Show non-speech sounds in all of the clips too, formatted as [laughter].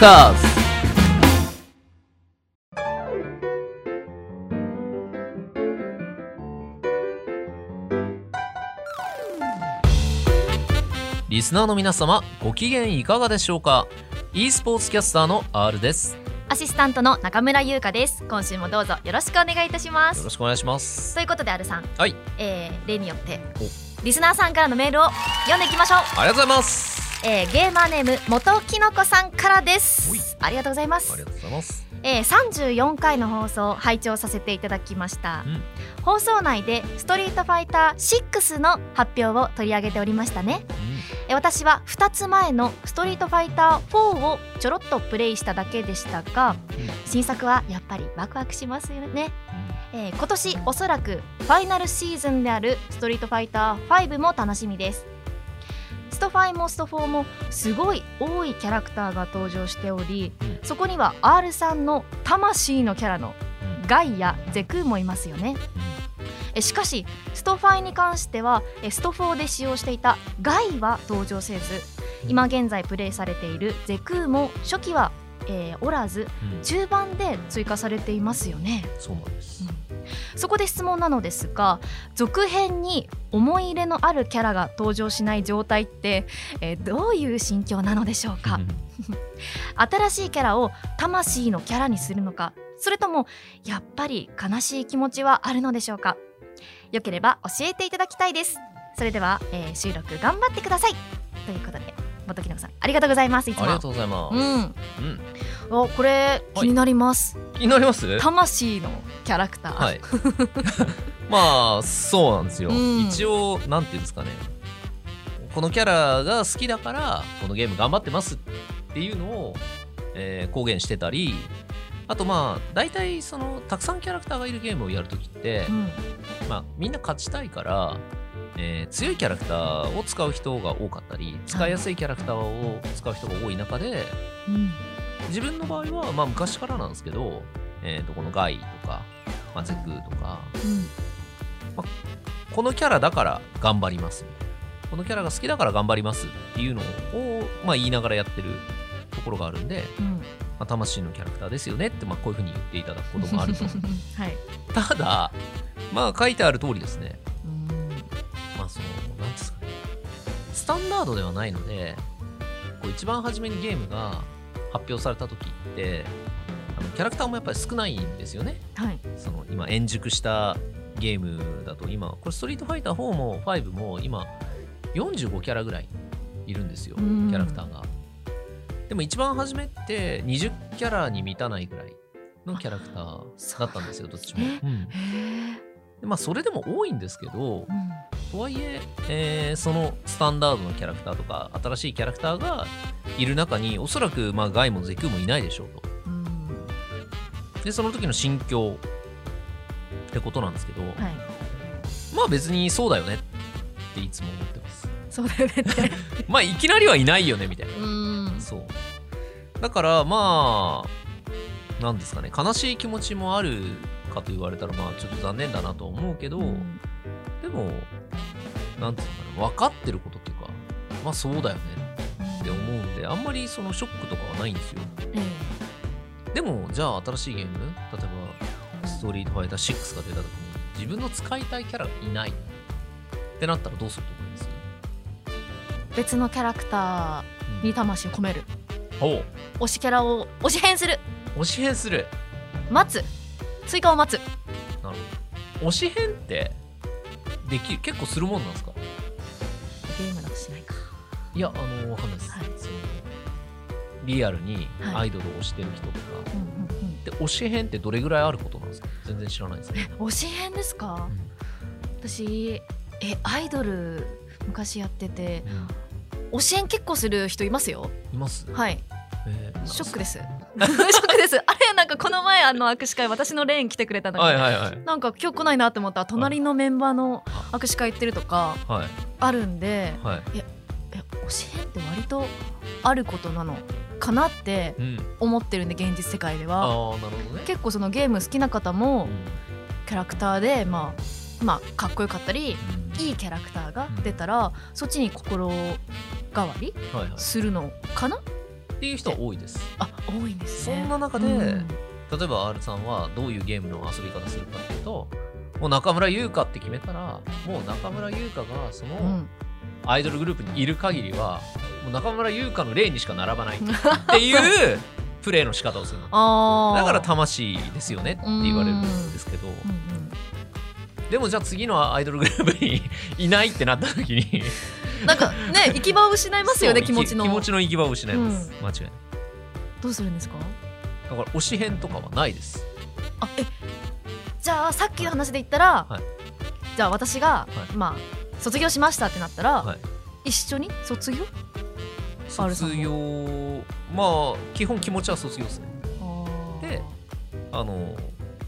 カーズリスナーの皆様ご機嫌いかがでしょうか？e スポーツキャスターの R です。アシスタントの中村優香です。今週もどうぞよろしくお願いいたします。よろしくお願いします。ということで R さん。はい。えー、例によって。リスナーさんからのメールを読んでいきましょう、ありがとうございますえー、ゲーマーネーム元きのこさんからです。ありがとうございます。ありがとうございます。えー、34回の放送を拝聴させていただきました、うん。放送内でストリートファイター6の発表を取り上げておりましたね。えー私は2つ前のストリートファイター4をちょろっとプレイしただけでしたが新作はやっぱりワクワクしますよね、えー今年おそらくファイナルシーズンであるストリートファイター5も楽しみですスト5もスト4もすごい多いキャラクターが登場しており、うん。そこには R さんの魂のキャラのうん。ガイやゼクーもいますよね。えしかしスト5に関してはえスト4で使用していたガイは登場せず今現在プレイされているゼクーも初期は、えーおらずうん。うん中盤で追加されていますよね。そうなんです。そこで質問なのですが続編に思い入れのあるキャラが登場しない状態って、えーどういう心境なのでしょうか、[laughs] 新しいキャラを魂のキャラにするのかそれともやっぱり悲しい気持ちはあるのでしょうか？よければ教えていただきたいです。それでは、えー収録頑張ってください。ということで元木のこさんありがとうございますいつも。ありがとうございます、うん。うん。おこれ気になります、気になります？魂のキャラクター、はい。[laughs] まあそうなんですよ、うん。一応なんていうんですかね。このキャラが好きだからこのゲーム頑張ってますっていうのを、えー公言してたりあとまあ大体そのたくさんキャラクターがいるゲームをやるときって、うん。まあ、みんな勝ちたいから、えー強いキャラクターを使う人が多かったり使いやすいキャラクターを使う人が多い中でうん。自分の場合はまあ昔からなんですけど、えー、とこのガイとか、まあ、ゼクとかこのキャラだから頑張ります。みたいなこのキャラが好きだから頑張りますっていうのを、まあ、言いながらやってるところがあるんで、うん。まあ、魂のキャラクターですよねって、まあ、こういうふうに言っていただくこともあると [laughs] はい。ただまあ書いてある通りですねタンダードではないのでこう一番初めにゲームが発表された時ってあのキャラクターもやっぱり少ないんですよね。はい。その今円熟したゲームだと。今これストリートファイター4も5も今45キャラぐらいいるんですよキうん。ャラクターが。でも一番初めって20キャラに満たないぐらいのキャラクターだったんですよどっちも、うんまあそれでも多いんですけどうんとはいええーそのスタンダードのキャラクターとか新しいキャラクターがいる中におそらくまあガイもゼクーもいないでしょうとうんでその時の心境ってことなんですけど、はいまあ別にそうだよねっていつも思ってます。そうだよねって [laughs] まあいきなりはいないよねみたいな。うんそう。だからまあ、なんですかね、悲しい気持ちもあるかと言われたらまあちょっと残念だなとは思うけど、うん。でも、なんていうのかな、分かってることっていうか、まあそうだよねって思うんで、あんまりそのショックとかはないんですよ。えでも、じゃあ新しいゲーム、例えば、ストリートファイター6が出た時に、自分の使いたいキャラがいないってなったらどうすると思います？え別のキャラクターに魂を込める。ほう。推しキャラを推し変する。推し変する。待つ追加を待つ。なるほど。推し変ってでき結構するもんなんですか？ゲームだとしないか。いやあのわかんないです、はい。そのリアルにはい。アイドルを推してる人とか、うんうんうん。で推し変ってどれぐらいあることなんですか？全然知らないですね、推し変ですか？私えアイドル昔やってて推し変結構する人いますよ。います、はい。えーショックですショックです。あれなんかこの前あの握手会私のレーン来てくれたのに、はいはいはい。なんか今日来ないなって思った。ら隣のメンバーの握手会行ってるとかはい。あるんではい。え推し変って割とあることなのかなってうん。思ってるんで現実世界では。ね。結構そのゲーム好きな方もうん。キャラクターでまあまあかっこよかったりうん。いいキャラクターが出たらそっちに心変わりはいはい。するのかなっていう人は多いです。あ多いんですね。そんな中でうん。例えば R さんはどういうゲームの遊び方するかっていうともう中村優香って決めたらもう中村優香がそのうん。アイドルグループにいる限りはもう中村優香の例にしか並ばないっていう [laughs] プレーの仕方をするだから魂ですよねって言われるんですけど。うんうん。でもじゃあ次のアイドルグループにいないってなった時になんかね [laughs] 行き場を失いますよね気持ちの。気持ちの行き場を失います、間違いない。どうするんですか？だから推し編とかはないです。あえじゃあさっきの話で言ったら、はい。じゃあ私が、はい。まあ卒業しましたってなったら、はい。一緒に？卒業？卒業まあ基本気持ちは卒業ですね。であの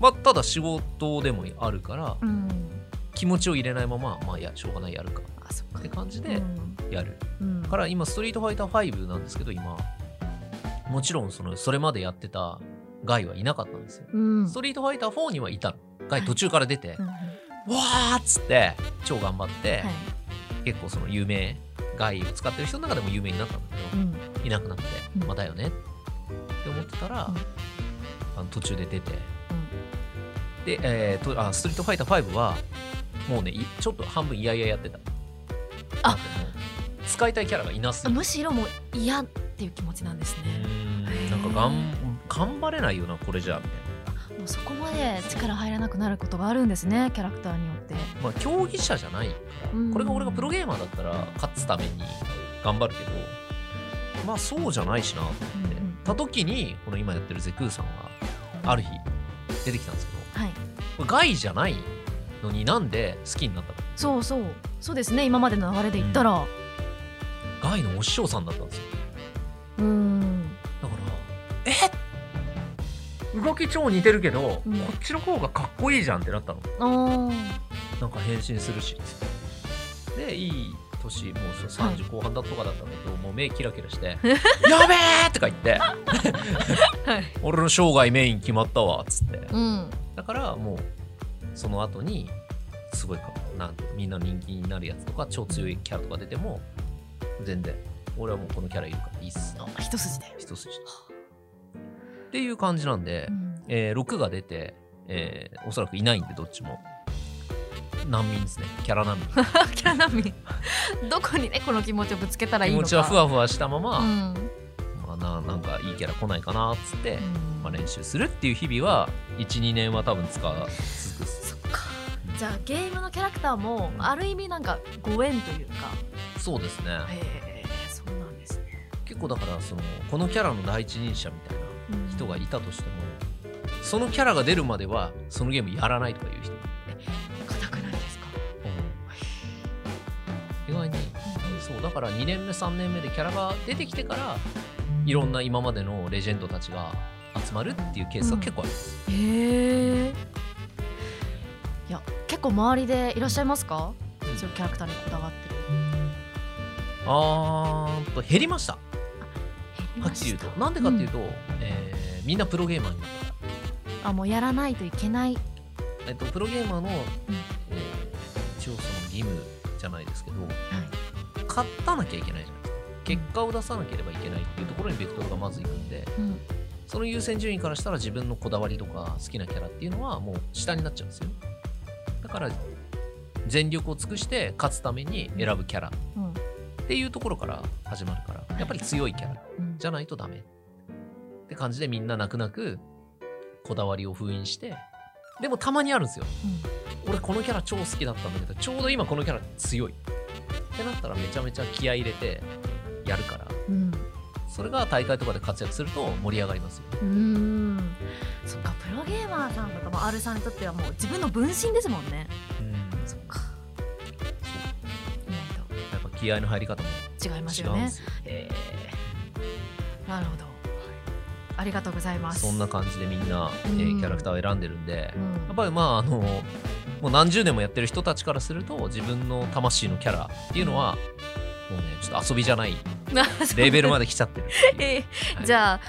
まあただ仕事でもあるからうん気持ちを入れないまままあいやしょうがないやるか。あそっか。って感じでやる、うん。うんから今ストリートファイター5なんですけど今もちろんそのそれまでやってたガイはいなかったんですよ、うん。ストリートファイター4にはいたの。ガイ途中から出て、うんうん。わーっつって超頑張って、はい。結構その有名ガイを使ってる人の中でも有名になったんだけど、うん。いなくなって、うん。まあだよね。って思ってたら、うん。あの途中で出て、で、えーとあストリートファイター5はもうねいちょっと半分いやいややってた。あ。使いたいキャラがいなすむしろもう嫌っていう気持ちなんですうねなんかがん頑張れないよなこれじゃみたいもうそこまで力入らなくなることがあるんですねキャラクターによって。なまあ競技者じゃないこれが俺がプロゲーマーだったら勝つために頑張るけどまあそうじゃないしなと思って、うんうん。た時にこの今やってるゼクーさんがある日出てきたんですけどはい。これガイじゃないのになんで好きになったかそうそう。そうですね。今までの流れで言ったら。ガイのお師匠さんだったんですよ。うん。だからえ動き超似てるけど、うん。こっちの方がかっこいいじゃんってなったの。なんか変身するし。でいい年もうそうはい。30後半だとかだったんだけど、もう目キラキラして「[laughs] やべえ!」とか言って。はい「[laughs] 俺の生涯メイン決まったわ」っつって。うん。だからもうその後にすごいかなみんな人気になるやつとか超強いキャラとか出ても全然俺はもうこのキャラいるからいいっすあ一筋で。一筋。っていう感じなんで、うん。えー6が出て、えーおそらくいないんでどっちも。難民ですね。キャラ難民。[laughs] キャラ難民。どこにねこの気持ちをぶつけたらいい気のか。持ちはふわふわしたまま、うん。まあ、ななんかいいキャラ来ないかなっつって、うん。まあ、練習するっていう日々は12年は多分使そっか。じゃあゲームのキャラクターもある意味なんかご縁というか。そうですね。へえそうなんですね。結構だからそのこのキャラの第一人者みたいな人がいたとしても、そのキャラが出るまではそのゲームやらないとかいう人、硬くないですか？意外にそうだから2年目3年目でキャラが出てきてからいろんな今までのレジェンドたちが集まるっていうケースが結構あります、へえ。いや結構周りでいらっしゃいますか？そういうキャラクターにこだわってる。あーんと減りました。はっきり言うと。なんでかっていうと、えーみんなプロゲーマーになった。あもうやらないといけない。えっと、プロゲーマーの、えー一応その義務じゃないですけど、勝たなきゃいけないじゃないですか。結果を出さなければいけないっていうところにベクトルがまずいくんで、うん。その優先順位からしたら自分のこだわりとか好きなキャラっていうのはもう下になっちゃうんですよ。だから、全力を尽くして勝つために選ぶキャラ。うんっていうところから始まるから、やっぱり強いキャラうん。じゃないとダメ。って感じでみんな泣く泣くこだわりを封印して、でもたまにあるんですよ。俺このキャラ超好きだったんだけどちょうど今このキャラ強い。ってなったらめちゃめちゃ気合い入れてやるから。うんそれが大会とかで活躍すると盛り上がりますよ。ねうん。うんそっかプロゲーマーさんとかも R さんにとってはもう自分の分身ですもんね。そっか。意外やっぱ気合の入り方もと違います違よ。ねえー。なるほど。ありがとうございます。そんな感じでみんな、えうん。ーキャラクターを選んでるんでうん。やっぱりまああのもう何十年もやってる人たちからすると自分の魂のキャラっていうのはもうねちょっと遊びじゃない [laughs] レベルまで来ちゃって。[laughs] るえ。ーはい。じゃあ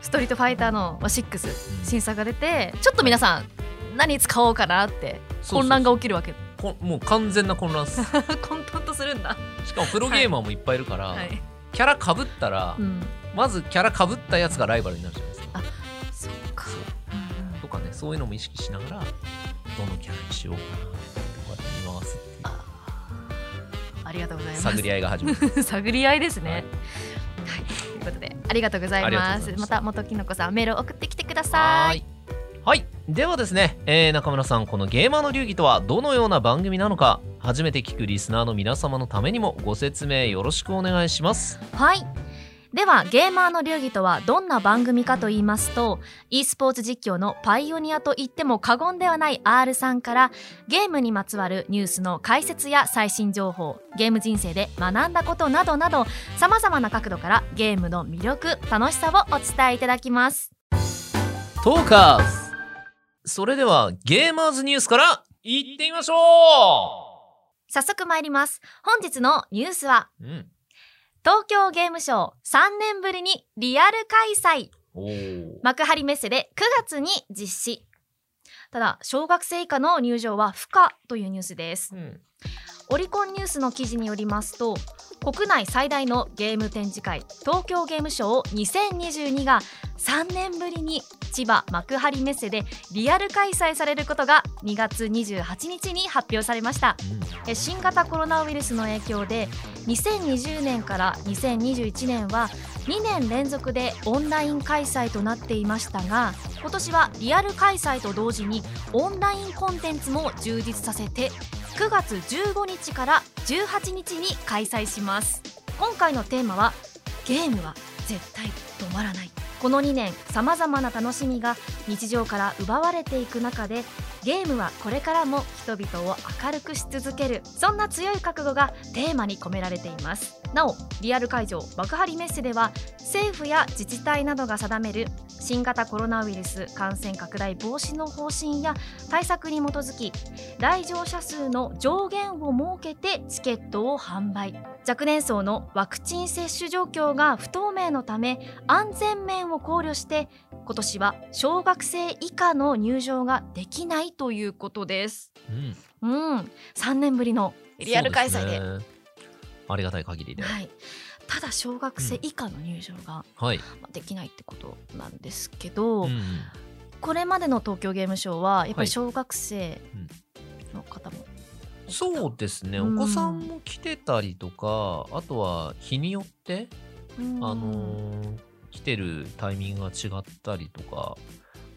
ストリートファイターの6新作が出てちょっと皆さん何使おうかなって混乱が起きるわけ。こもう完全な混乱っす。[laughs] 混沌とするんだ。しかもプロゲーマーもいっぱいいるから、はい。キャラかぶったら、うん。まずキャラかぶったやつがライバルになるじゃないですか。そうか。そう。うんうん。とかねそういうのも意識しながらどのキャラにしようかなってありがとうございます。探り合いが始まる [laughs] 探り合いですね、はい。はい、ということでありがとうございます。ました元きのこさんメールを送ってきてくだはさい。はい。ではですね、えー中村さんこのゲーマーの流儀とはどのような番組なのか初めて聞くリスナーの皆様のためにもご説明よろしくお願いします。はいではゲーマーの流儀とはどんな番組かと言いますと e スポーツ実況のパイオニアと言っても過言ではない R さんからゲームにまつわるニュースの解説や最新情報ゲーム人生で学んだことなどなどさまざまな角度からゲームの魅力楽しさをお伝えいただきます。トーカーズ。それではゲーマーズニュースからいってみましょ早速参ります。本日のニュースはう、うん、東京ゲームショウ3年ぶりにリアル開催。幕張メッセで9月に実施。ただ小学生以下の入場は不可というニュースです。うん。オリコンニュースの記事によりますと国内最大のゲーム展示会東京ゲームショウ2022が3年ぶりに千葉幕張メッセでリアル開催されることが2月28日に発表されました。え新型コロナウイルスの影響で2020年から2021年は2年連続でオンライン開催となっていましたが今年はリアル開催と同時にオンラインコンテンツも充実させて9月15日から18日に開催します。今回のテーマはゲームは絶対止まらないこの2年さまざまな楽しみが日常から奪われていく中でゲームはこれからも人々を明るくし続ける。そんな強い覚悟がテーマに込められています。なおリアル会場幕張メッセでは政府や自治体などが定める新型コロナウイルス感染拡大防止の方針や対策に基づき来場者数の上限を設けてチケットを販売。若年層のワクチン接種状況が不透明のため安全面を考慮して今年は小学生以下の入場ができないということです。うん。うん、3年ぶりのリアル開催で。ね。ありがたい限りで。はい、ただ小学生以下の入場がはい、まあできないってことなんですけど、うんこれまでの東京ゲームショウはやっぱはい。り小学生の方も、そうですね、うん。お子さんも来てたりとかあとは日によって、うん。あのー来てるタイミングが違ったりとか、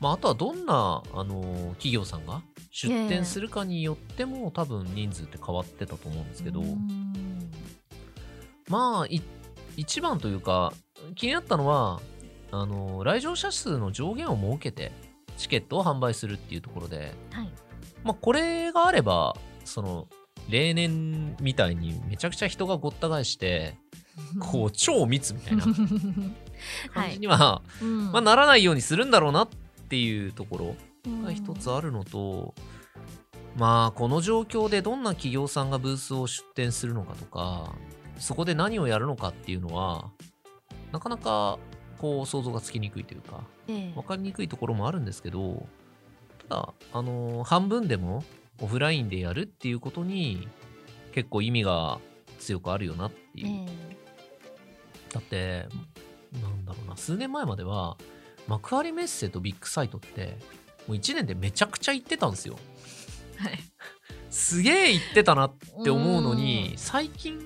まあ、あとはどんな、あのー企業さんが出店するかによっても、多分人数って変わってたと思うんですけど、うん。まあい一番というか気になったのはあのー来場者数の上限を設けてチケットを販売するっていうところで、はい。まあ、これがあればその例年みたいにめちゃくちゃ人がごった返して [laughs] こう超密みたいな [laughs] 感じには、うん。まあ、ならないようにするんだろうなっていうところうん。が一つあるのと、まあこの状況でどんな企業さんがブースを出展するのかとかそこで何をやるのかっていうのはなかなかこう想像がつきにくいというかええ。分かりにくいところもあるんですけどただあのー半分でもオフラインでやるっていうことに結構意味が強くあるよなっていう、え。だってなんだろうな数年前までは幕張メッセとビッグサイトってもう1年でめちゃくちゃ行ってたんですよ。えはい。すげえ行ってたなって思うのに最近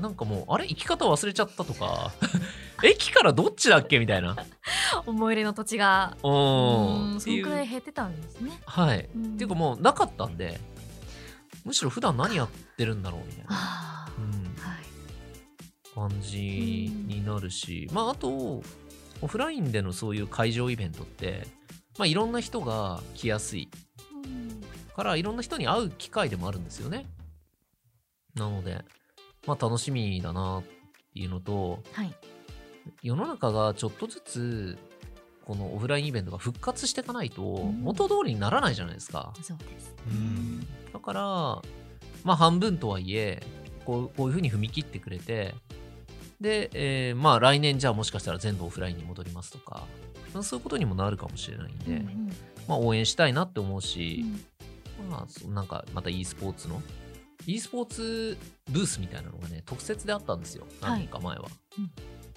なんかもうあれ行き方忘れちゃったとか [laughs] 駅からどっちだっけみたいな。思い入れの土地が。ううんんそのくらい減ってたんですね。はい、うん。っていうかもうなかったんでむしろ普段何やってるんだろうみたいな、ああうん、はい。感じになるし、まああとオフラインでのそういう会場イベントって、まあ、いろんな人が来やすい。うんからいろんな人に会う機会でもあるんですよね。なのでまあ楽しみだなっていうのとはい。世の中がちょっとずつこのオフラインイベントが復活していかないとん。元通りにならないじゃないですか、そうです。うん。だからまあ半分とはいえこうこういうふうに踏み切ってくれてで、えーまあ来年じゃあもしかしたら全部オフラインに戻りますとかまあそういうことにもなるかもしれないんで、うんうん。まあ応援したいなって思ううし、ん。まあなんかまた e スポーツの e スポーツブースみたいなのがね特設であったんですよ何年か前は、うん。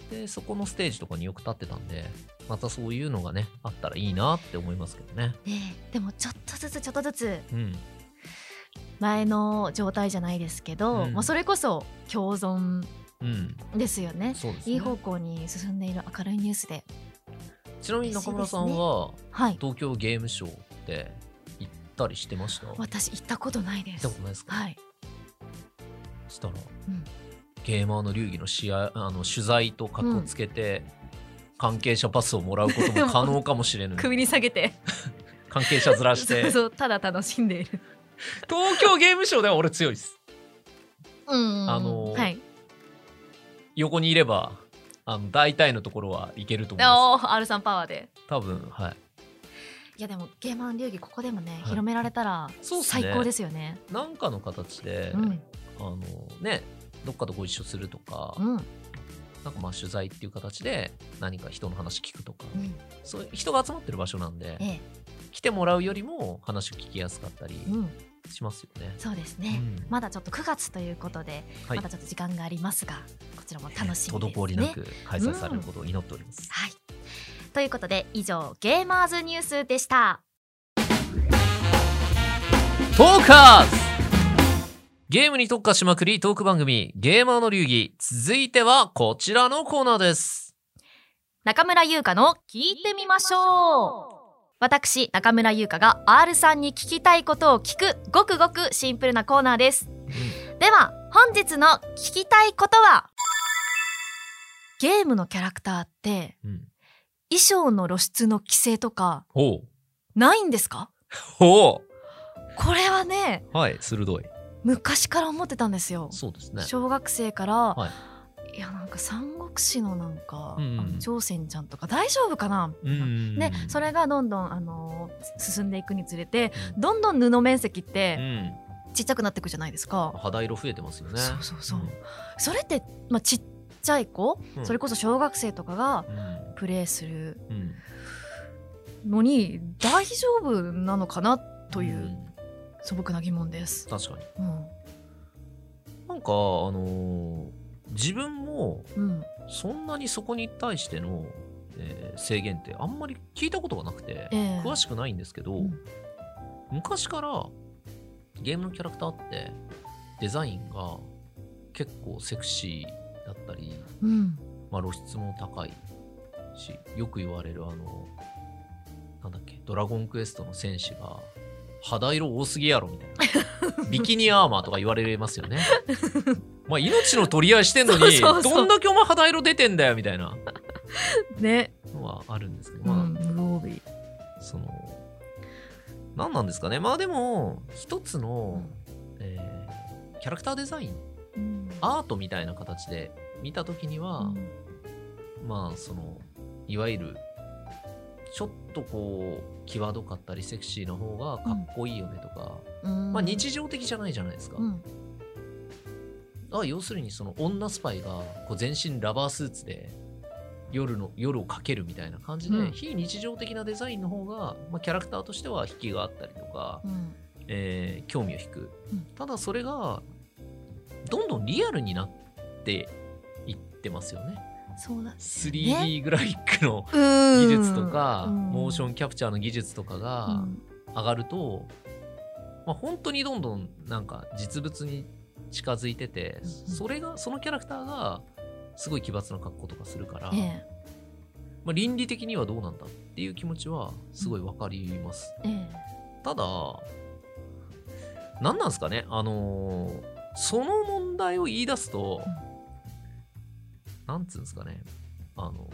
でそこのステージとかによく立ってたんでまたそういうのがねあったらいいなって思いますけどね。ねえでもちょっとずつちょっとずつ。うん。前の状態じゃないですけど、うん。まあ、それこそ共存うんですよね。そうですね。いい方向に進んでいる明るいニュースで。ちなみに中村さんは、はい。東京ゲームショウって行ったりしてました？行っ私行ったことないです。たことないですか、はい、したら、うん。ゲーマーの流儀の試合あの取材と格をつけて、関係者パスをもらうことも可能かもしれぬ。首に下げて。[laughs] 関係者ずらして。[laughs] そうそうただ楽しんでいる。東京ゲームショウでは俺強いです。うん。あのーはい横にいればあの大体のところはいけると思いまおー R さんパワーで。す多分はい。いやでもゲーマーの流儀ここでもね、い。広められたらそうっすね。最高ですよね。何かの形で、うん。あのねどっかとご一緒するとか、うん。なんかまあ取材っていう形で何か人の話聞くとか、うん。そういう人が集まってる場所なんでえ来てもらうよりも話を聞きやすかったりえうんしますよね。そうですね、うん。まだちょっと9月ということで、はい。まだちょっと時間がありますがこちらも楽しみですね。滞りなく開催されることを祈っております。はい。ということで以上ゲーマーズニュースでした。トーカーズ。ゲームに特化しまくりトーク番組ゲーマーの流儀。続いてはこちらのコーナーです。中村優香の聞いてみましょう私中村優香が R さんに聞きたいことを聞くごくごくシンプルなコーナーです。では本日の聞きたいことはゲームのキャラクターってうん、衣装の露出の規制とかないんですか？ほこれはねうはい鋭い。昔から思ってたんですよ。そうですね。小学生から、、はいやなんか三国志のなんか、うんうん。朝鮮ちゃんとか大丈夫かな、うんでそれがどんどん、あのー進んでいくにつれてうん。どんどん布面積っうてん。ちっちゃくなっていくじゃないですか、肌色増えてますよね。そうそうそう。それって、まあ、ちっちゃい子、うん。それこそ小学生とかがうん。プレイするうん。のに大丈夫なのかなといううん。素朴な疑問です。確かに。うん。なんかあのー自分もうん。そんなにそこに対しての、えー制限ってあんまり聞いたことがなくて、ええ。詳しくないんですけど、うん。昔からゲームのキャラクターってデザインが結構セクシーだったり、うん。まあ、露出も高いしよく言われるあのなんだっけドラゴンクエストの戦士が肌色多すぎやろみたいな。[laughs] ビキニアーマーとか言われますよねまあ命の取り合いしてんのにどんだけお前肌色出てんだよみたいな。ね、のはあるんですけど、まあ、うん、その何なんですかね。まあでも一つの、えーキャラクターデザインうん。アートみたいな形で見た時には、うん。まあそのいわゆるちょっとこう際どかったりセクシーな方がかっこいいよねとか、うん。まあ日常的じゃないじゃないですか、うんあ要するにその女スパイがこう全身ラバースーツで夜の夜をかけるみたいな感じで、うん。非日常的なデザインの方が、まあ、キャラクターとしては引きがあったりとか、うん。えー興味を引く、うん。ただそれがどんどんリアルになっていってますよね。そうだ 3D グラフィックの技技術とか、モーションキャプチャーの技術とかが上がると、まあ、本当にどんどんなんか実物に近づいてて、うん。それがそのキャラクターがすごい奇抜な格好とかするから、ええ。まあ、倫理的にはどうなんだっていう気持ちはすごいわかります。ええ。ただ何なんですかねあのーその問題を言い出すと、なんつうんですかねあの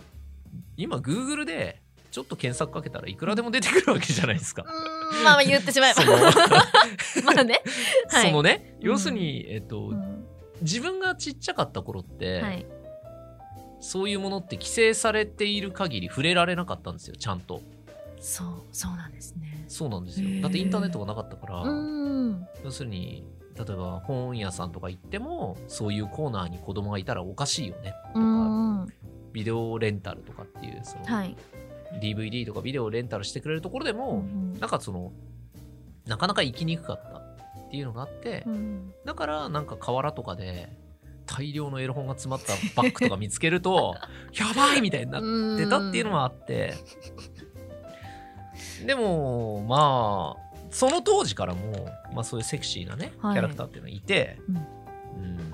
今 Google でちょっと検索かけたらいくらでも出てくるわけじゃないですか。うーんまあまあ言ってしまえば。[laughs] まあね。はい。そのね、うん。要するに、えっと、うん。自分がちっちゃかった頃って、はい。そういうものって規制されている限り触れられなかったんですよちゃんと。そうそうなんですね。そうなんですよ。だってインターネットがなかったから、うん要するに例えば本屋さんとか行ってもそういうコーナーに子供がいたらおかしいよねとうか、ビデオレンタルとかっていうその、い DVD とかビデオレンタルしてくれるところでも、うんなんかそのなかなか行きにくかったっていうのがあって、うん。だからなんか河原とかで大量のエロ本が詰まったバッグとか見つけると [laughs] やばいみたいになってたっていうのもあって。でもまあその当時からも、まあ、そういうセクシーなね、はい。キャラクターっていうのがいて、うん。うん。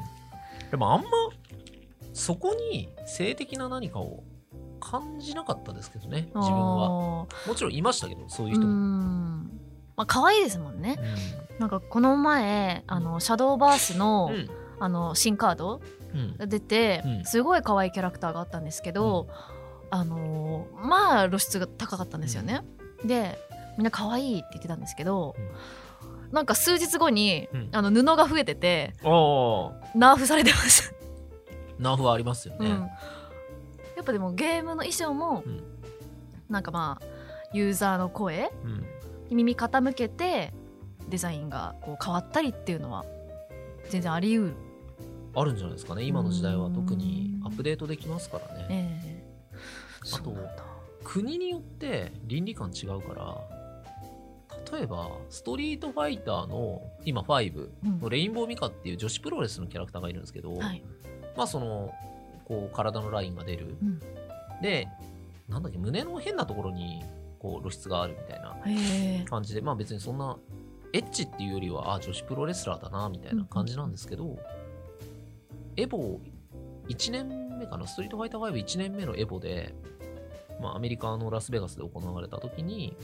でもあんまそこに性的な何かを感じなかったですけどね自分は。あもちろんいましたけどそういう人も、ん。まあ可愛いですもんね。うなんかこの前あのシャドーバースの、ん。あの新カードうん。が出て、うん。すごい可愛いキャラクターがあったんですけど、あのーまあ露出が高かったんですよね、でみんな可愛いって言ってたんですけど、なんか数日後に、うん。あの布が増えててナーフされてました、ナーフはありますよね、うん、やっぱでもゲームの衣装も、うん。なんかまあユーザーの声うん。に耳傾けてデザインがこう変わったりっていうのは全然あり得る、あるんじゃないですかね。今の時代はうん。特にアップデートできますからね。ええ。あと国によって倫理観違うから例えばストリートファイターの今5うん。のレインボーミカっていう女子プロレスのキャラクターがいるんですけど、はい。まあそのこう体のラインが出る、うん。でなんだっけ胸の変なところにこう露出があるみたいな感じでまあ別にそんなエッチっていうよりはあ女子プロレスラーだなみたいな感じなんですけど、エボ1年目かなストリートファイター51年目のエボで、まあ、アメリカのラスベガスで行われた時に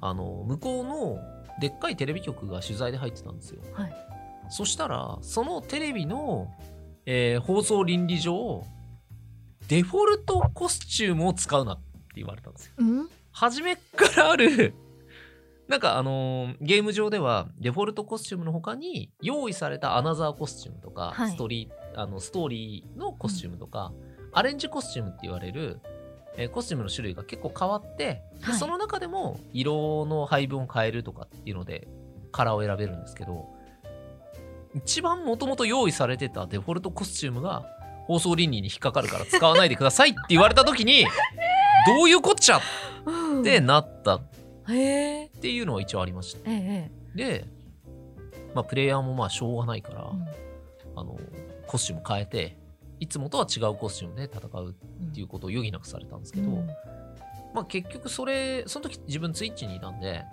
あの向こうのでっかいテレビ局が取材で入ってたんですよ、はい。そしたらそのテレビの、えー放送倫理上デフォルトコスチュームを使うなって言われたんですよ。うん？初めからある、[laughs] なんかあのーゲーム上ではデフォルトコスチュームの他に用意されたアナザーコスチュームとか、はい。ストーリーあのストーリーのコスチュームとか、アレンジコスチュームって言われる、えーコスチュームの種類が結構変わって、ではい。その中でも色の配分を変えるとかっていうのでカラーを選べるんですけど一番もともと用意されてたデフォルトコスチュームが放送倫理に引っかかるから使わないでくださいって言われた時に [laughs] どういうこっちゃってなったっていうのは一応ありました。ええ。で、まあ、プレイヤーもまあしょうがないから、うん。あのコスチューム変えていつもとは違うコスチュームで戦うっていうことを余儀なくされたんですけど、うん。まあ、結局それその時自分ツイッチにいたんで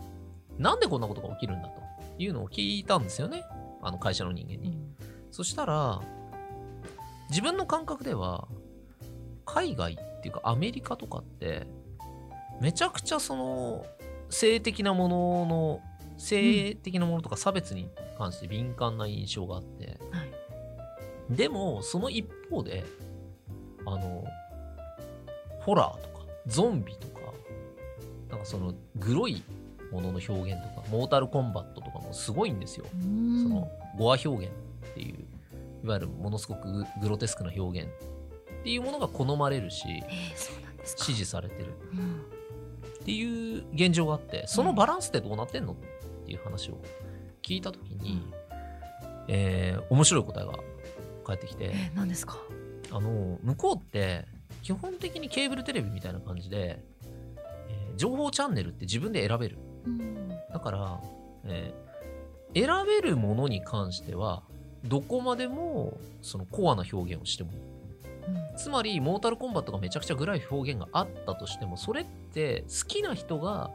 なんでこんなことが起きるんだというのを聞いたんですよねあの会社の人間に。うん。そしたら自分の感覚では海外っていうかアメリカとかってめちゃくちゃその性的なものの性的なものとか差別に関して敏感な印象があって、はい。でもその一方であのホラーとかゾンビとかなんかそのグロいものの表現とかモータルコンバットとかもすごいんですよ。うん。そのゴア表現っていういわゆるものすごくググロテスクな表現っていうものが好まれるしええそうなんですか。支持されてる。うん。っていう現状があってそのバランスってどうなってんのっていう話を聞いた時に、えー面白い答えが返ってきて、ええ何ですか？あの向こうって基本的にケーブルテレビみたいな感じで、えー情報チャンネルって自分で選べる。うん。だから、えー選べるものに関してはどこまでもそのコアな表現をしてもつまりモータルコンバットがめちゃくちゃグラい表現があったとしてもそれって好きな人が、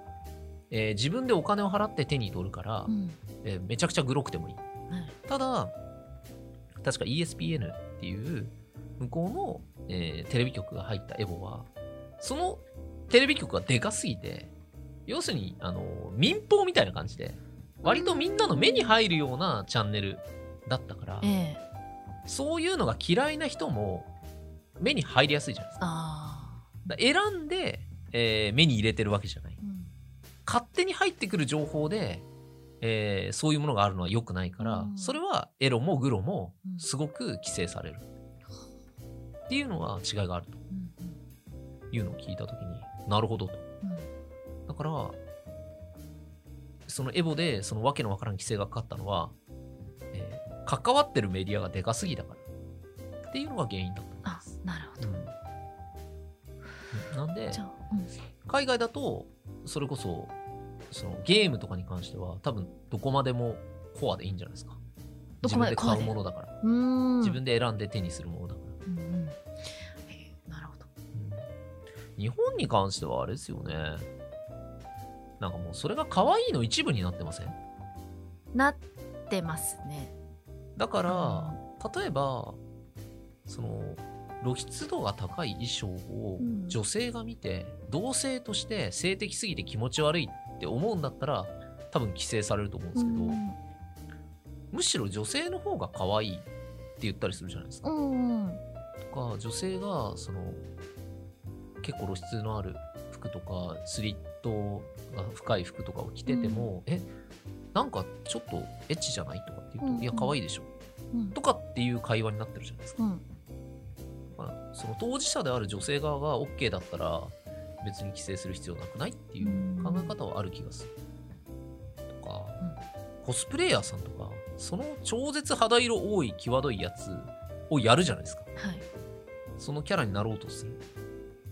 えー自分でお金を払って手に取るから、うん。えーめちゃくちゃグロくてもいい。はい。ただ確か ESPN っていう向こうの、えーテレビ局が入ったエボはそのテレビ局がでかすぎて要するにあの民放みたいな感じで割とみんなの目に入るようなチャンネルだったからええ。そういうのが嫌いな人も目に入りやすいじゃないですか。から選んで、えー目に入れてるわけじゃない。ーうん。勝手に入ってくる情報で、えーそういうものがあるのは良くないから、うん。それはエロもグロもうん。すごく規制される、っていうのは違いがあるとうんいうのを聞いた時になるほどと。うんうん。だからそのエボでそのわけのわからん規制がかかったのは、えー関わってるメディアがでかすぎだから。っていうのが原因だったんあです、なるほど。うん。なんでうん。海外だとそれこそそのゲームとかに関しては多分どこまでもコアでいいんじゃないですか。どこまで自分で買うものだから、自分で選んで手にするものだから、うん。うんなるほど。うん。日本に関してはあれですよねなんかもうそれが可愛いの一部になってません？なってますね。だから、例えばその露出度が高い衣装をうん。女性が見て、同性として性的すぎて気持ち悪いって思うんだったら多分規制されると思うんですけど、うん。むしろ女性の方が可愛いって言ったりするじゃないですか。うん。とか女性がその結構露出のある服とかスリットが深い服とかを着てても、えなんかちょっとエッチじゃないとかって言うと、うんうんいや可愛いでしょうんとかっていう会話になってるじゃないですか。うんまあ、その当事者である女性側が OK だったら別に規制する必要なくないっていう考え方はある気がする。とか、コスプレイヤーさんとかその超絶肌色多い際どいやつをやるじゃないですか。はいそのキャラになろうとする。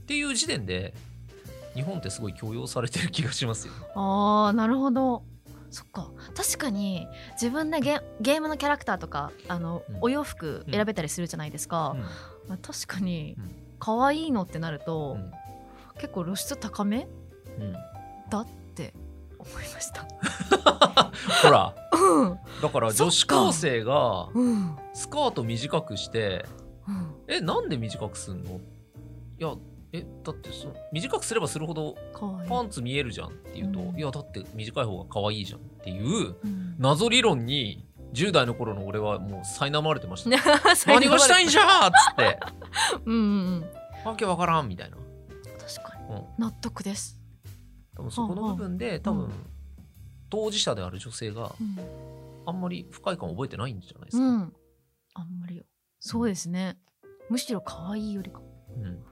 っていう時点で日本ってすごい強要されてる気がしますよ。あーなるほど。そっか。確かに自分でゲゲームのキャラクターとかあの、うん。お洋服選べたりするじゃないですか、まあ確かにうん。可愛いのってなると、うん。結構露出高め？うん。うんだって思いました。[laughs] ほら。うん。だから女子高生がうん。スカート短くしてうん。えなんで短くすんの？いやえだってその短くすればするほどパンツ見えるじゃんって言うと、うん。いやだって短い方が可愛いじゃんっていううん。謎理論に10代の頃の俺はもう苛まれてました。[laughs] 何何がしたいんじゃーっつって。[laughs] うんうんうん。わけわからんみたいな、確かに。うん、納得です、多分そこの部分で多分、うん。当事者である女性がうん。あんまり不快感を覚えてないんじゃないですか、うん、あんまりそうですね。むしろ可愛いよりか、うん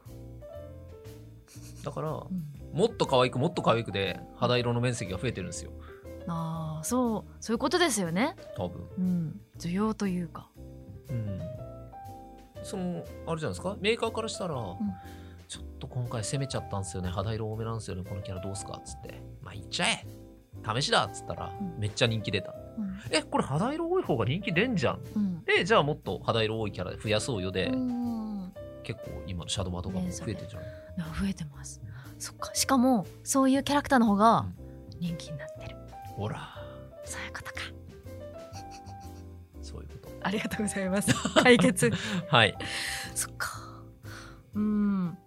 だからうん、もっと可愛くもっと可愛くで肌色の面積が増えてるんですよ。ああそうそういうことですよね。多分。うん。需要というか。うん。そのあれじゃないですか？メーカーからしたら、ちょっと今回攻めちゃったんですよね。肌色多めなんですよね。このキャラどうすか？っつって。まあいっちゃえ。試しだ。っつったら、うん。めっちゃ人気出た。うん。えこれ肌色多い方が人気出んじゃん。うん。でじゃあもっと肌色多いキャラ増やそうよで、うん結構今のシャドバとかも増えてるじゃん、い？や増えてます。そっか。しかもそういうキャラクターの方が人気になってる、ほら。そういうことか。そういうこありがとうございます。解決。と [laughs] はい。そっか。うん。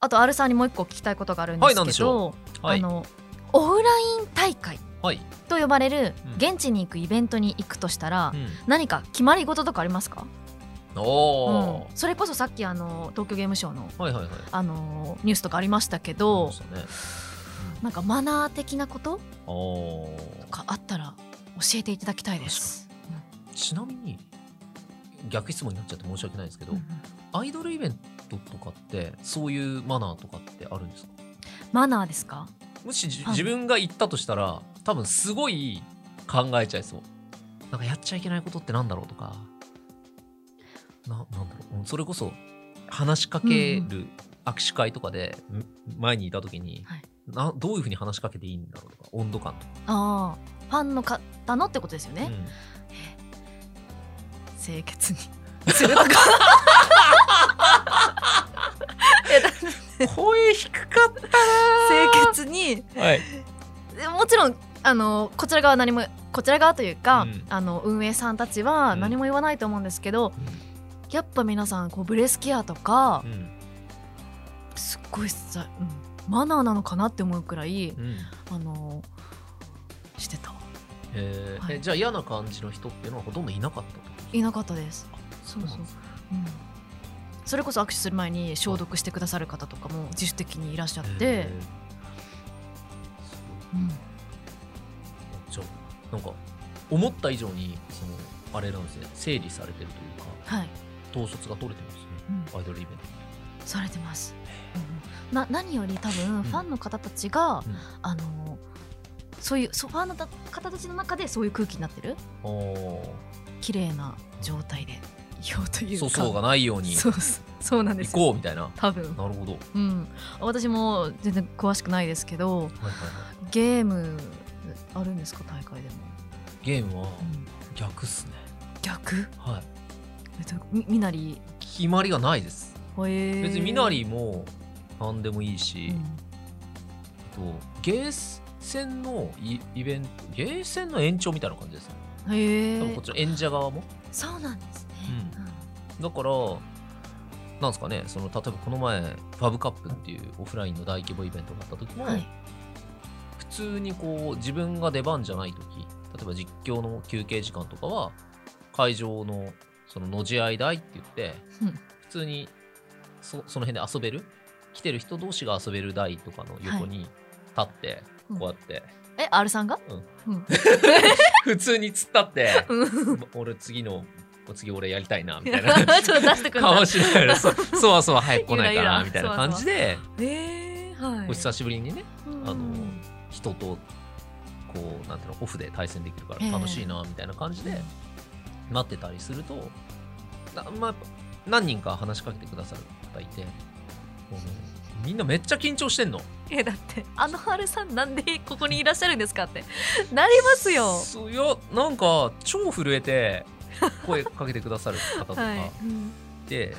あと R さんにもう一個聞きたいことがあるんですけど、はい。あのオフライン大会はい、と呼ばれるうん。現地に行くイベントに行くとしたら、うん。何か決まり事とかありますか、おー。うん、それこそさっきあの東京ゲームショウのはいはいはい。あのニュースとかありましたけど、ね。なんかマナー的なこと？おー。があったら教えていただきたいです。ちなみに逆質問になっちゃって申し訳ないですけど、うんうん。アイドルイベントとかってそういうマナーとかってあるんですか？マナーですか？もし自分が行ったとしたら多分すごい考えちゃいそう。なんかやっちゃいけないことってなんだろうとかななんだろう。うんそれこそ話しかける握手会とかでん前にいた時に、はい。などういうふうに話しかけていいんだろうとか温度感とか、ああファンの方のってことですよね。うん。清潔に。[laughs] するとか声低かっ清潔に。たはい。でもちろんあのこちら側は何もこちら側というか、うん。あの運営さんたちはうん。何も言わないと思うんですけど、やっぱ皆さんこうブレスケアとかう、んすっごいさ、うん、マナーなのかなって思うくらいうん。あのしてた。えーはい。えじゃあ嫌な感じの人っていうのはほとんどいなかったといなかったです、そうそう。うん、それこそ握手する前に消毒してくださる方とかも自主的にいらっしゃって、へうん、ーじゃあなんか思った以上にそのあれなんですね。整理されてるというか。はい、統率が取れてますね。うん、アイドルイベント。されてます、うんうん。な何より多分ファンの方たちが、うん。あのそういうそうファンの方たちの中でそういう空気になってる？綺麗な状態でようというか。粗相がないようにそうそうなんです行こうみたいな。多分。なるほど、はいうん。私も全然詳しくないですけどはいはい、ゲームあるんですか？大会でも、ゲームはうん。逆っすね。逆？はい。えっとみみなり？決まりがないです。別にみなりも何でもいいし、うん。あとゲーセンのイイベントゲーセンの延長みたいな感じですね。へえ。多分こっちの演者側も。そうなんですね、だからなんですかねその例えばこの前ファブカップっていうオフラインの大規模イベントがあった時も、はい。普通にこう自分が出番じゃない時例えば実況の休憩時間とかは会場のそののじ合い台って言って、うん。普通にそその辺で遊べる？来てる人同士が遊べる台とかの横に立って、うん。こうやって、え R さんが？うん。うん。[laughs] 普通に突っ立ってうん。俺次の次俺やりたいなみたいな。[laughs] ちょっと出してくるんだ顔しながらそそわそわ早く来ないかなみたいな感じで。えー、はい。お久しぶりにねうんあの人とこうなんていうのオフで対戦できるからええ楽しいなみたいな感じで待ってたりすると、なまあ、何人か話しかけてくださる方いてみんなめっちゃ緊張してんの。えだってあの R さんなんで [laughs] ここにいらっしゃるんですかって。なりますよ。そういやなんか超震えて声かけてくださる方とか。[laughs] はい、うん、で、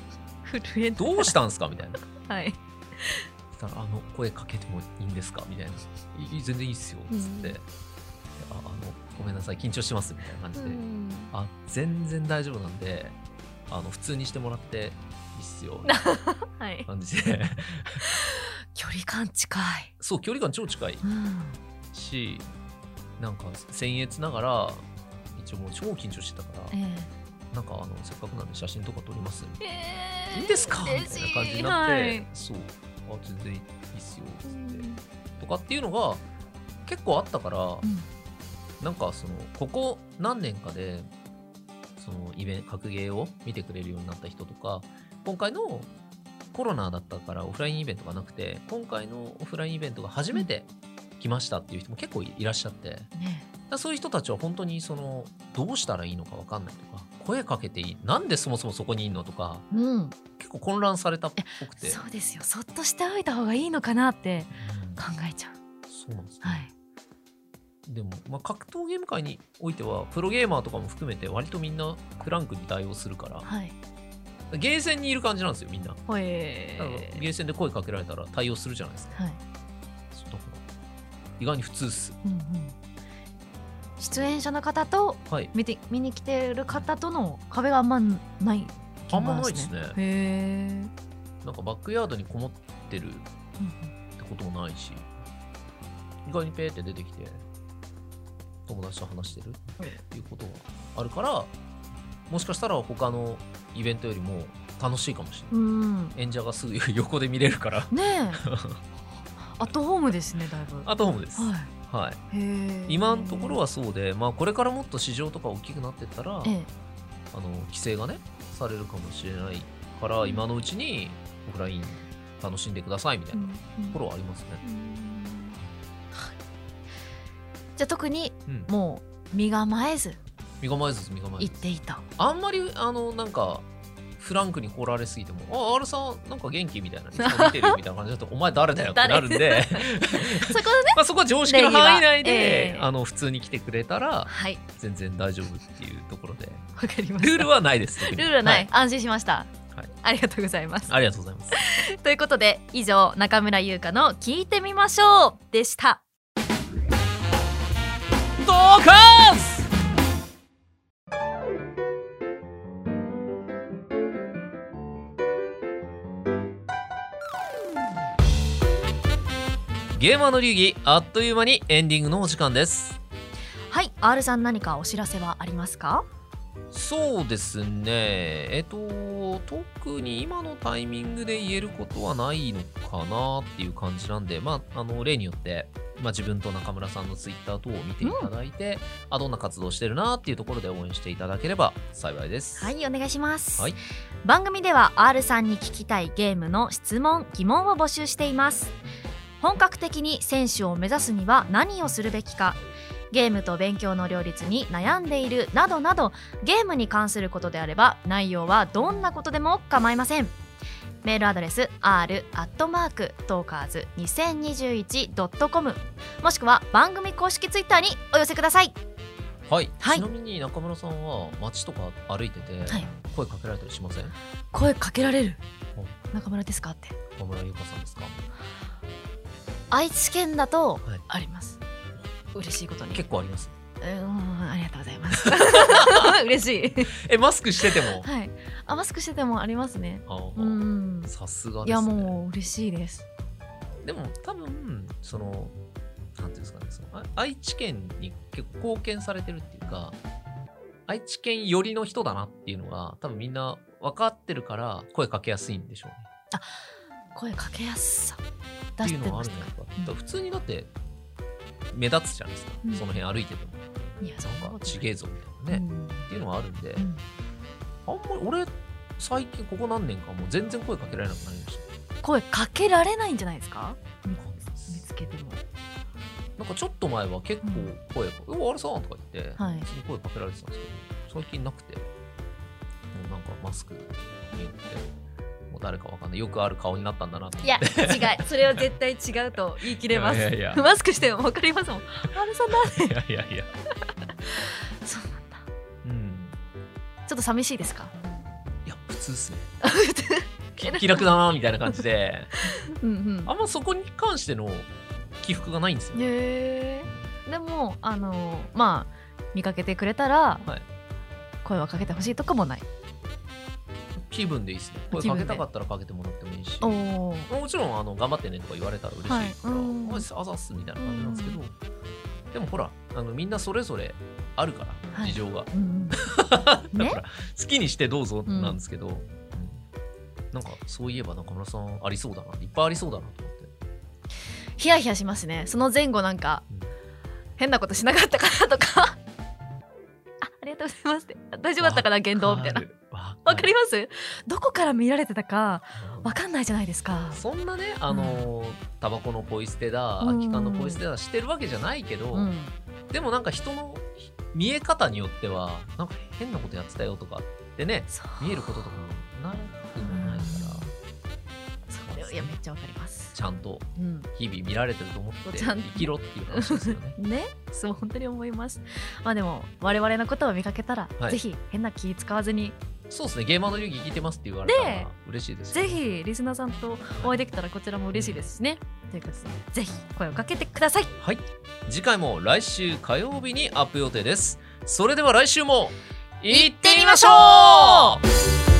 震えどうしたんすかみたいな。はい。たらあの声かけてもいいんですかみたいな「いい全然いいっすよ」っつって、うん。ああの「ごめんなさい緊張してます」みたいな感じで「うん。あ全然大丈夫なんであの普通にしてもらっていいっすよ」[laughs] はい。感じで。距離感近い、そう距離感超近い。うん、しなんか僭越ながら一応もう超緊張してたからえなんかあのせっかくなんで写真とか撮りますええ。ーいいんですか？みたいな感じになって、はい。そう。あ全然いいっすよつって、とかっていうのが結構あったから、うんなんかそのここ何年かでそのイベント格ゲーを見てくれるようになった人とか今回のコロナだったからオフラインイベントがなくて今回のオフラインイベントが初めて来ましたっていう人も結構いらっしゃってね。らそういう人たちは本当にそのどうしたらいいのか分かんないとか声かけていいなんでそもそもそこにいんのとかうん。結構混乱されたっぽくて。そうですよ。そっとしておいた方がいいのかなってうん。考えちゃう。そうなんですね、はいでも、まあ、格闘ゲーム界においてはプロゲーマーとかも含めて割とみんなフランクに対応するからはい。ゲーセンにいる感じなんですよみんな。えゲーセンで声かけられたら対応するじゃないですか。はい。そうだから意外に普通っす。うんうん。出演者の方とはい。見て見に来てる方との壁があんまないあんまないですね。なんかバックヤードにこもってるってこともないし意外にペーって出てきて友達と話してる？っていうことがあるからもしかしたら他のイベントよりも楽しいかもしれない。うん。演者がすぐ横で見れるから。ねえ。[laughs] アットホームですねだいぶ。アットホームです、ははい、いへえ。今のところはそうで、まあ、これからもっと市場とか大きくなってったら、ええ。あの規制がねされるかもしれないから今のうちにオフライン楽しんでくださいみたいなところはありますね。じゃあ特にうん、もう身構えず身構えず身構え言っずていた。あんまりあのなんかフランクに来られすぎても「あ R さんなんか元気?」みたいな「いつも見てる」みたいな感じだと「お前誰だよ」ってなるんで。[laughs] そこでね [laughs] まあそこは常識の範囲内で、ええ。あの普通に来てくれたらはい。全然大丈夫っていうところで。わかりました。ルールはないですルールはない、は安心しました、はい。ありがとうございます。ありがとうございます。[laughs] ということで以上中村優香の聞いてみましょうでしたドーカンスゲーマーの流儀あっという間にエンディングのお時間です。はい R さん何かお知らせはありますか？そうですね。えっと特に今のタイミングで言えることはないのかなっていう感じなんでまああの例によってまあ、自分と中村さんのツイッター等を見ていただいて、あどんな活動をしてるなっていうところで応援していただければ幸いです。はいお願いします、はい。番組では R さんに聞きたいゲームの質問疑問を募集しています。本格的に選手を目指すには何をするべきかゲームと勉強の両立に悩んでいるなどなどゲームに関することであれば内容はどんなことでも構いませんメールアドレス r アットマークトーカーズ 2021.com もしくは番組公式ツイッターにお寄せください。はい、はい。ちなみに中村さんは街とか歩いててはい。声かけられたりしません、声かけられる？お。中村ですか？って。小村優香さんですか？愛知県だとはい。あります、嬉しいことに。結構ありますうんありがとうございます。[laughs] 嬉しい。えマスクしてても？はい。あマスクしててもありますね。うんさすがいやもう嬉しいです。でも多分そのなんていうんですかねそのあ愛知県に結構貢献されてるっていうか愛知県寄りの人だなっていうのが多分みんな分かってるから声かけやすいんでしょうね。声かけやすさ。っていうのはあるんじゃないか。うん。普通にだって目立つじゃないですか、うん。その辺歩いててもいやなんかちげえぞみたいなね、うん。っていうのはあるんで、うん。あんまり俺最近ここ何年かもう全然声かけられなくなりました。声かけられないんじゃないですか？見見つけても。なんかちょっと前は結構声かけ、うわあれさんとか言って、はい。普通に声かけられてたんですけど、最近なくて、もうなんかマスクによって、もう誰かわかんない、よくある顔になったんだなって。や違いそれは絶対違うと言い切れます。マスクしても分かりますもん。あれさんだいやいやいや。[laughs] そうなんだ。うん。ちょっと寂しいですか？いや、普通っすね。[laughs] き気楽だな、みたいな感じで、[laughs] うんうん。あんまそこに関しての起伏がないんですよ。へえでもあのまあ見かけてくれたら、はい。声はかけてほしいとかもない。気分でいいっすね。声かけたかったらかけてもらってもいいし。もちろんあの頑張ってねとか言われたら嬉しいから、はい。うん。ああざっすみたいな感じなんですけど、でもほらあのみんなそれぞれあるから、はい。事情が、うんうん、[laughs] だねから好きにしてどうぞうんなんですけど、うん。なんかそういえば中村さんありそうだないっぱいありそうだなと思って。ヒヤヒヤしますね。その前後なんか、うん。変なことしなかったかなとか。[laughs] あありがとうございますって。大丈夫だったかな言動みたいな。わわかります？どこから見られてたかうん。わかんないじゃないですか。そんなねあのータバコのポイ捨てだうん。空き缶のポイ捨てだしてるわけじゃないけど、うん。でもなんか人の見え方によってはなんか変なことやってたよとかってね見えることとかもなくもないから、それいやめっちゃわかります。ちゃんとうん。日々見られてると思って生きろっていう話ですよね。[laughs] ねそう本当に思います。まあでも我々のことを見かけたら、はい。ぜひ変な気使わずにそうですね、ゲーマーの流儀聞いてますって言われたねら嬉しいです。ぜひリスナーさんとお会いできたらこちらも嬉しいですしねということでぜひ声をかけてくださいはい。次回も来週火曜日にアップ予定です。それでは来週も行ってみましょう